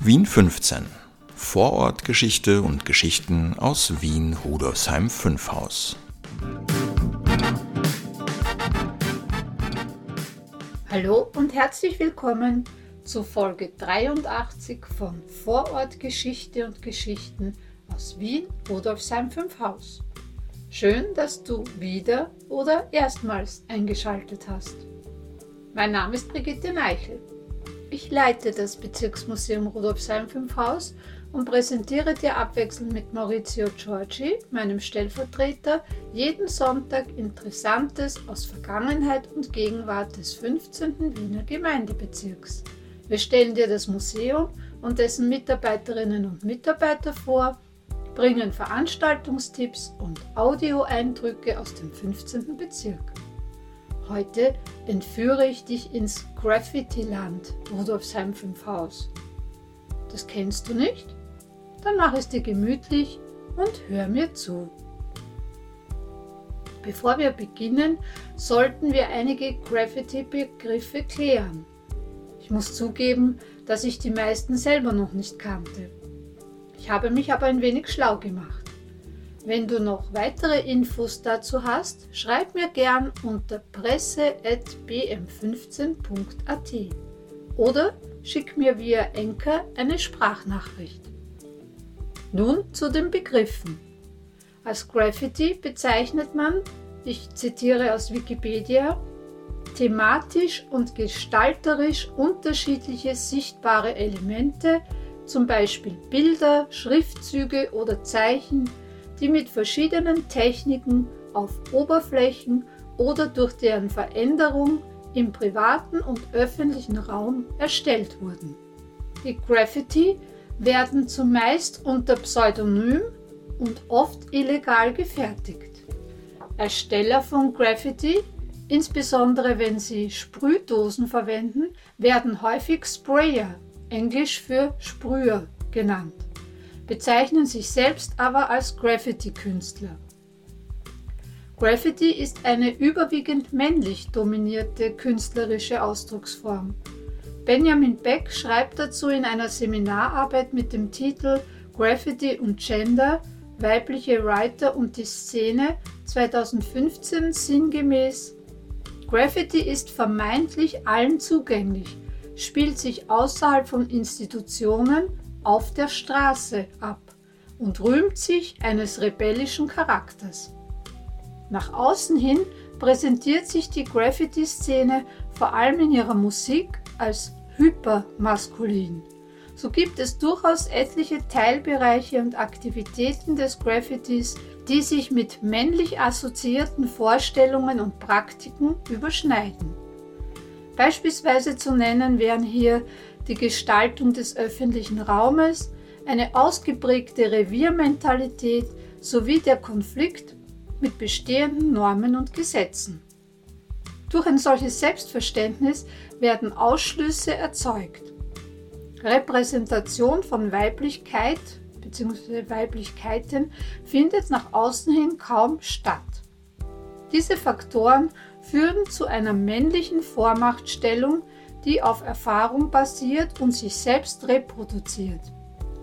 Wien 15. Vorortgeschichte und Geschichten aus Wien Rudolfsheim 5 Haus. Hallo und herzlich willkommen zu Folge 83 von Vorortgeschichte und Geschichten aus Wien Rudolfsheim 5 Haus. Schön, dass du wieder oder erstmals eingeschaltet hast. Mein Name ist Brigitte Neichel. Ich leite das Bezirksmuseum Rudolfsheim 5 Haus und präsentiere dir abwechselnd mit Maurizio Giorgi, meinem Stellvertreter, jeden Sonntag Interessantes aus Vergangenheit und Gegenwart des 15. Wiener Gemeindebezirks. Wir stellen dir das Museum und dessen Mitarbeiterinnen und Mitarbeiter vor, bringen Veranstaltungstipps und Audioeindrücke aus dem 15. Bezirk. Heute entführe ich dich ins Graffiti-Land Rudolfsheim 5 Haus. Das kennst du nicht? Dann mach es dir gemütlich und hör mir zu. Bevor wir beginnen, sollten wir einige Graffiti-Begriffe klären. Ich muss zugeben, dass ich die meisten selber noch nicht kannte. Ich habe mich aber ein wenig schlau gemacht. Wenn du noch weitere Infos dazu hast, schreib mir gern unter presse.bm15.at oder schick mir via Enker eine Sprachnachricht. Nun zu den Begriffen. Als Graffiti bezeichnet man, ich zitiere aus Wikipedia, thematisch und gestalterisch unterschiedliche sichtbare Elemente, zum Beispiel Bilder, Schriftzüge oder Zeichen, die mit verschiedenen Techniken auf Oberflächen oder durch deren Veränderung im privaten und öffentlichen Raum erstellt wurden. Die Graffiti werden zumeist unter Pseudonym und oft illegal gefertigt. Ersteller von Graffiti, insbesondere wenn sie Sprühdosen verwenden, werden häufig Sprayer, englisch für Sprüher, genannt bezeichnen sich selbst aber als Graffiti-Künstler. Graffiti ist eine überwiegend männlich dominierte künstlerische Ausdrucksform. Benjamin Beck schreibt dazu in einer Seminararbeit mit dem Titel Graffiti und Gender, weibliche Writer und die Szene 2015 sinngemäß Graffiti ist vermeintlich allen zugänglich, spielt sich außerhalb von Institutionen auf der Straße ab und rühmt sich eines rebellischen Charakters. Nach außen hin präsentiert sich die Graffiti-Szene vor allem in ihrer Musik als hypermaskulin. So gibt es durchaus etliche Teilbereiche und Aktivitäten des Graffitis, die sich mit männlich assoziierten Vorstellungen und Praktiken überschneiden. Beispielsweise zu nennen wären hier die Gestaltung des öffentlichen Raumes, eine ausgeprägte Reviermentalität sowie der Konflikt mit bestehenden Normen und Gesetzen. Durch ein solches Selbstverständnis werden Ausschlüsse erzeugt. Repräsentation von Weiblichkeit bzw. Weiblichkeiten findet nach außen hin kaum statt. Diese Faktoren führen zu einer männlichen Vormachtstellung, die auf Erfahrung basiert und sich selbst reproduziert.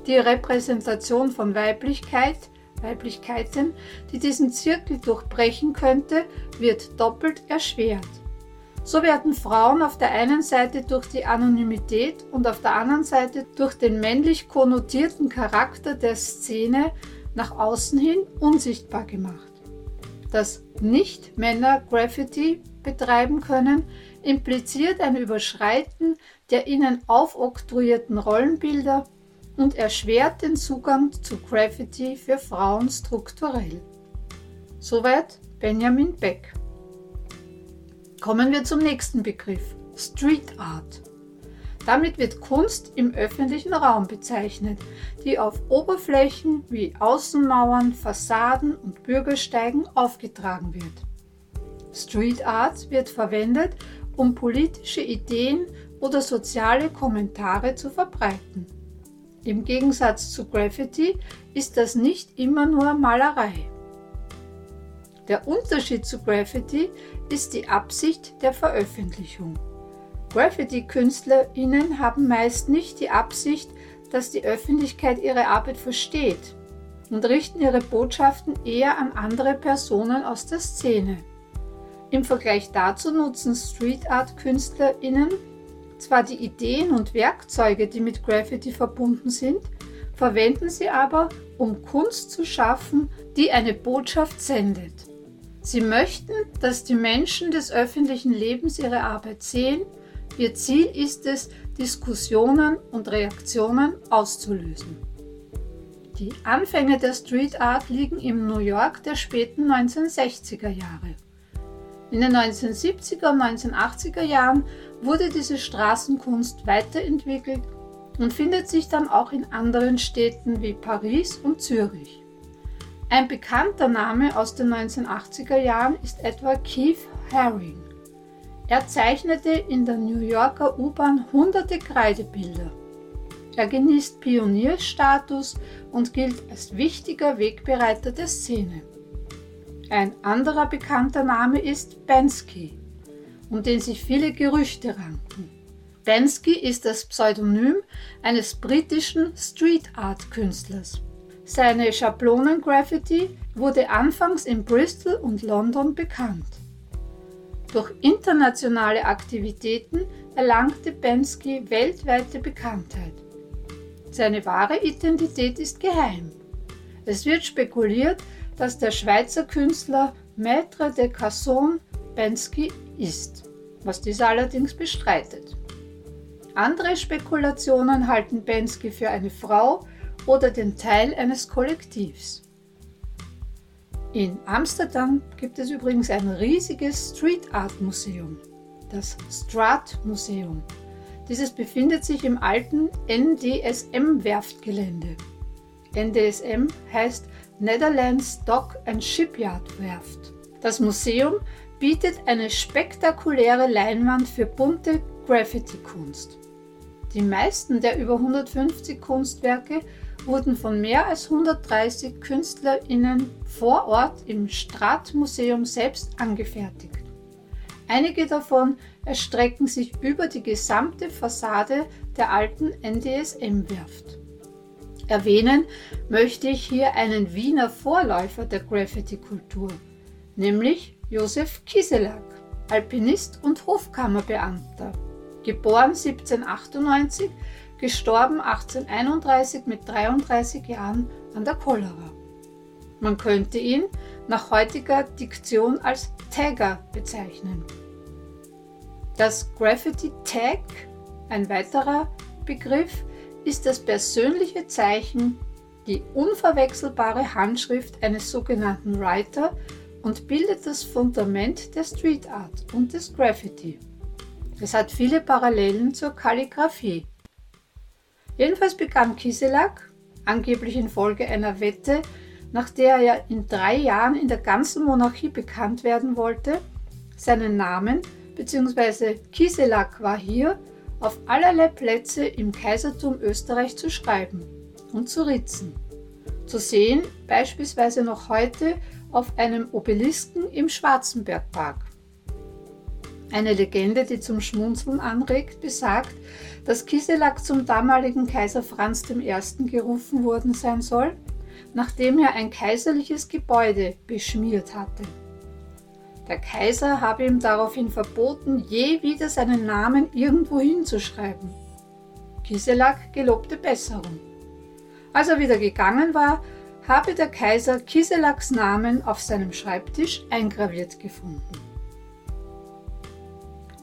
Die Repräsentation von Weiblichkeit, Weiblichkeiten, die diesen Zirkel durchbrechen könnte, wird doppelt erschwert. So werden Frauen auf der einen Seite durch die Anonymität und auf der anderen Seite durch den männlich konnotierten Charakter der Szene nach außen hin unsichtbar gemacht. Dass Nicht-Männer Graffiti betreiben können, impliziert ein Überschreiten der ihnen aufoktroyierten Rollenbilder und erschwert den Zugang zu Graffiti für Frauen strukturell. Soweit Benjamin Beck. Kommen wir zum nächsten Begriff, Street Art. Damit wird Kunst im öffentlichen Raum bezeichnet, die auf Oberflächen wie Außenmauern, Fassaden und Bürgersteigen aufgetragen wird. Street Art wird verwendet, um politische Ideen oder soziale Kommentare zu verbreiten. Im Gegensatz zu Graffiti ist das nicht immer nur Malerei. Der Unterschied zu Graffiti ist die Absicht der Veröffentlichung. Graffiti-KünstlerInnen haben meist nicht die Absicht, dass die Öffentlichkeit ihre Arbeit versteht und richten ihre Botschaften eher an andere Personen aus der Szene. Im Vergleich dazu nutzen Street Art KünstlerInnen zwar die Ideen und Werkzeuge, die mit Graffiti verbunden sind, verwenden sie aber, um Kunst zu schaffen, die eine Botschaft sendet. Sie möchten, dass die Menschen des öffentlichen Lebens ihre Arbeit sehen. Ihr Ziel ist es, Diskussionen und Reaktionen auszulösen. Die Anfänge der Street Art liegen im New York der späten 1960er Jahre. In den 1970er und 1980er Jahren wurde diese Straßenkunst weiterentwickelt und findet sich dann auch in anderen Städten wie Paris und Zürich. Ein bekannter Name aus den 1980er Jahren ist etwa Keith Haring. Er zeichnete in der New Yorker U-Bahn hunderte Kreidebilder. Er genießt Pionierstatus und gilt als wichtiger Wegbereiter der Szene. Ein anderer bekannter Name ist Bensky, um den sich viele Gerüchte ranken. Bensky ist das Pseudonym eines britischen Street Art Künstlers. Seine Schablonen-Graffiti wurde anfangs in Bristol und London bekannt. Durch internationale Aktivitäten erlangte Bensky weltweite Bekanntheit. Seine wahre Identität ist geheim. Es wird spekuliert, dass der Schweizer Künstler Maître de Casson Bensky ist, was dieser allerdings bestreitet. Andere Spekulationen halten Bensky für eine Frau oder den Teil eines Kollektivs. In Amsterdam gibt es übrigens ein riesiges Street Art Museum, das Strat Museum. Dieses befindet sich im alten NDSM-Werftgelände. NDSM heißt Netherlands Dock and Shipyard Werft. Das Museum bietet eine spektakuläre Leinwand für bunte Graffiti-Kunst. Die meisten der über 150 Kunstwerke wurden von mehr als 130 KünstlerInnen vor Ort im Strat-Museum selbst angefertigt. Einige davon erstrecken sich über die gesamte Fassade der alten NDSM-Werft. Erwähnen möchte ich hier einen Wiener Vorläufer der Graffiti-Kultur, nämlich Josef Kiselak, Alpinist und Hofkammerbeamter, geboren 1798, gestorben 1831 mit 33 Jahren an der Cholera. Man könnte ihn nach heutiger Diktion als Tagger bezeichnen. Das Graffiti Tag, ein weiterer Begriff, ist das persönliche Zeichen, die unverwechselbare Handschrift eines sogenannten Writer und bildet das Fundament der Street Art und des Graffiti. Es hat viele Parallelen zur Kalligraphie. Jedenfalls begann Kiselak, angeblich infolge einer Wette, nach der er in drei Jahren in der ganzen Monarchie bekannt werden wollte, seinen Namen bzw. Kiselak war hier auf allerlei Plätze im Kaisertum Österreich zu schreiben und zu ritzen. Zu sehen beispielsweise noch heute auf einem Obelisken im Schwarzenbergpark. Eine Legende, die zum Schmunzeln anregt, besagt, dass Kiselak zum damaligen Kaiser Franz I. gerufen worden sein soll, nachdem er ein kaiserliches Gebäude beschmiert hatte. Der Kaiser habe ihm daraufhin verboten, je wieder seinen Namen irgendwo hinzuschreiben. Kiselak gelobte Besserung. Als er wieder gegangen war, habe der Kaiser Kiselaks Namen auf seinem Schreibtisch eingraviert gefunden.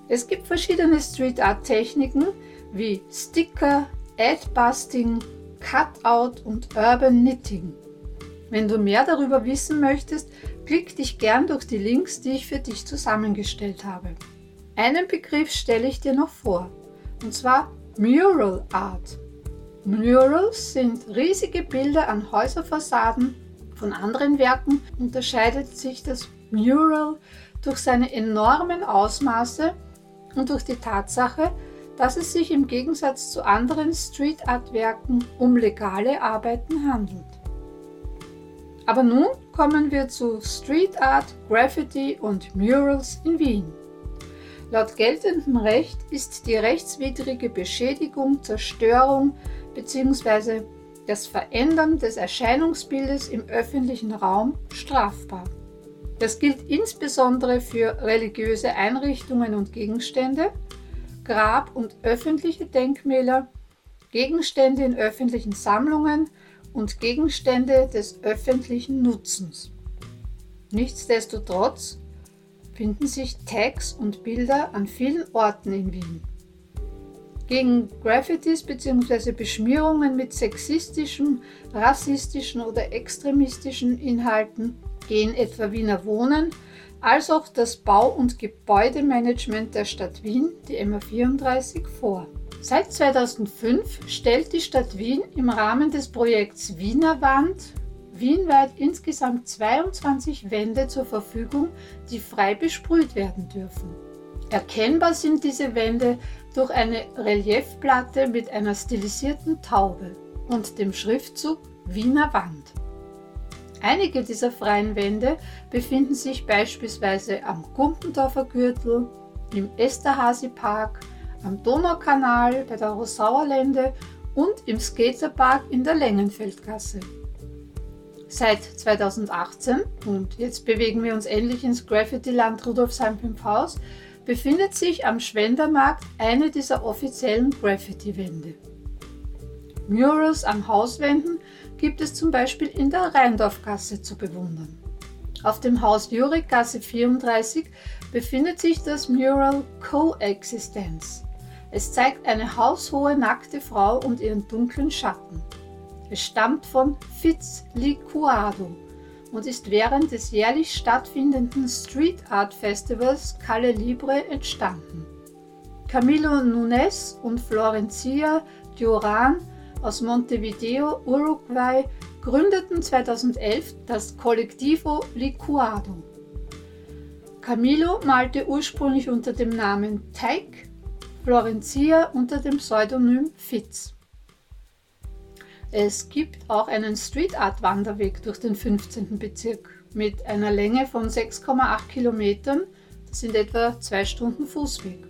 Es gibt verschiedene Street Art Techniken wie Sticker, Ad-Busting, Cutout und Urban Knitting. Wenn du mehr darüber wissen möchtest, klick dich gern durch die Links, die ich für dich zusammengestellt habe. Einen Begriff stelle ich dir noch vor, und zwar Mural Art. Murals sind riesige Bilder an Häuserfassaden. Von anderen Werken unterscheidet sich das Mural durch seine enormen Ausmaße und durch die Tatsache, dass es sich im Gegensatz zu anderen Street Art Werken um legale Arbeiten handelt. Aber nun kommen wir zu Street Art, Graffiti und Murals in Wien. Laut geltendem Recht ist die rechtswidrige Beschädigung, Zerstörung bzw. das Verändern des Erscheinungsbildes im öffentlichen Raum strafbar. Das gilt insbesondere für religiöse Einrichtungen und Gegenstände, Grab- und öffentliche Denkmäler, Gegenstände in öffentlichen Sammlungen und Gegenstände des öffentlichen Nutzens. Nichtsdestotrotz finden sich Tags und Bilder an vielen Orten in Wien. Gegen Graffitis bzw. Beschmierungen mit sexistischen, rassistischen oder extremistischen Inhalten gehen etwa Wiener Wohnen als auch das Bau- und Gebäudemanagement der Stadt Wien, die MA34, vor. Seit 2005 stellt die Stadt Wien im Rahmen des Projekts Wiener Wand wienweit insgesamt 22 Wände zur Verfügung, die frei besprüht werden dürfen. Erkennbar sind diese Wände durch eine Reliefplatte mit einer stilisierten Taube und dem Schriftzug Wiener Wand. Einige dieser freien Wände befinden sich beispielsweise am Gumpendorfer Gürtel, im Esterhazy Park, am Donaukanal bei der Rosauerlände und im Skaterpark in der Längenfeldgasse. Seit 2018, und jetzt bewegen wir uns endlich ins Graffiti-Land Rudolfsheim 5 Haus, befindet sich am Schwendermarkt eine dieser offiziellen Graffiti-Wände. Murals an Hauswänden gibt es zum Beispiel in der Rheindorfgasse zu bewundern. Auf dem Haus Jurik Gasse 34 befindet sich das Mural Coexistence. Es zeigt eine haushohe nackte Frau und ihren dunklen Schatten. Es stammt von Fitz Licuado und ist während des jährlich stattfindenden Street Art Festivals Calle Libre entstanden. Camilo Nunes und Florencia Duran aus Montevideo, Uruguay, gründeten 2011 das Collectivo Licuado. Camilo malte ursprünglich unter dem Namen Teig, Florencia unter dem Pseudonym Fitz. Es gibt auch einen Street Art Wanderweg durch den 15. Bezirk mit einer Länge von 6,8 Kilometern. Das sind etwa zwei Stunden Fußweg.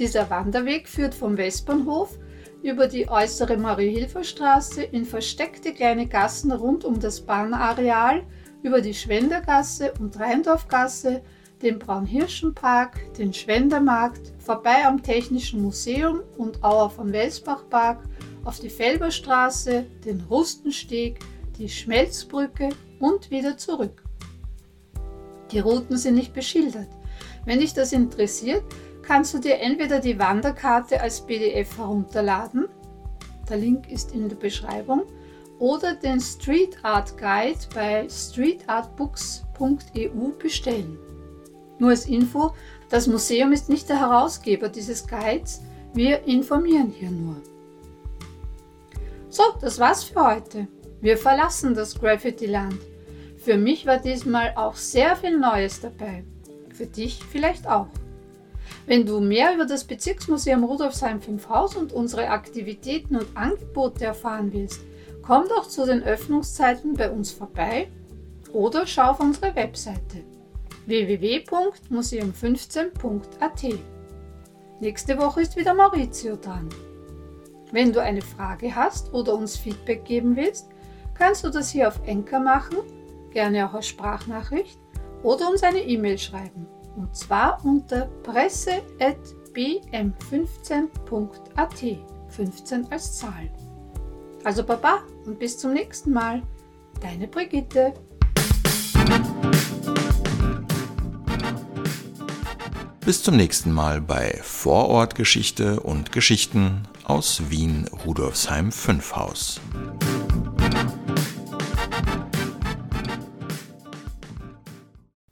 Dieser Wanderweg führt vom Westbahnhof über die äußere Marie-Hilfer-Straße in versteckte kleine Gassen rund um das Bahnareal, über die Schwendergasse und Rheindorfgasse, den Braunhirschenpark, den Schwendermarkt, vorbei am Technischen Museum und Auer vom Welsbachpark auf die Felberstraße, den Rustensteg, die Schmelzbrücke und wieder zurück. Die Routen sind nicht beschildert. Wenn dich das interessiert, kannst du dir entweder die Wanderkarte als PDF herunterladen, der Link ist in der Beschreibung, oder den Street Art Guide bei streetartbooks.eu bestellen. Nur als Info, das Museum ist nicht der Herausgeber dieses Guides, wir informieren hier nur. So, das war's für heute. Wir verlassen das Graffiti-Land. Für mich war diesmal auch sehr viel Neues dabei. Für dich vielleicht auch. Wenn du mehr über das Bezirksmuseum Rudolfsheim 5 Haus und unsere Aktivitäten und Angebote erfahren willst, komm doch zu den Öffnungszeiten bei uns vorbei oder schau auf unsere Webseite www.museum15.at. Nächste Woche ist wieder Maurizio dran. Wenn du eine Frage hast oder uns Feedback geben willst, kannst du das hier auf Enker machen, gerne auch als Sprachnachricht oder uns eine E-Mail schreiben. Und zwar unter presse.bm15.at. 15 als Zahl. Also Baba und bis zum nächsten Mal. Deine Brigitte. Bis zum nächsten Mal bei Vorortgeschichte und Geschichten aus Wien Rudolfsheim 5 Haus.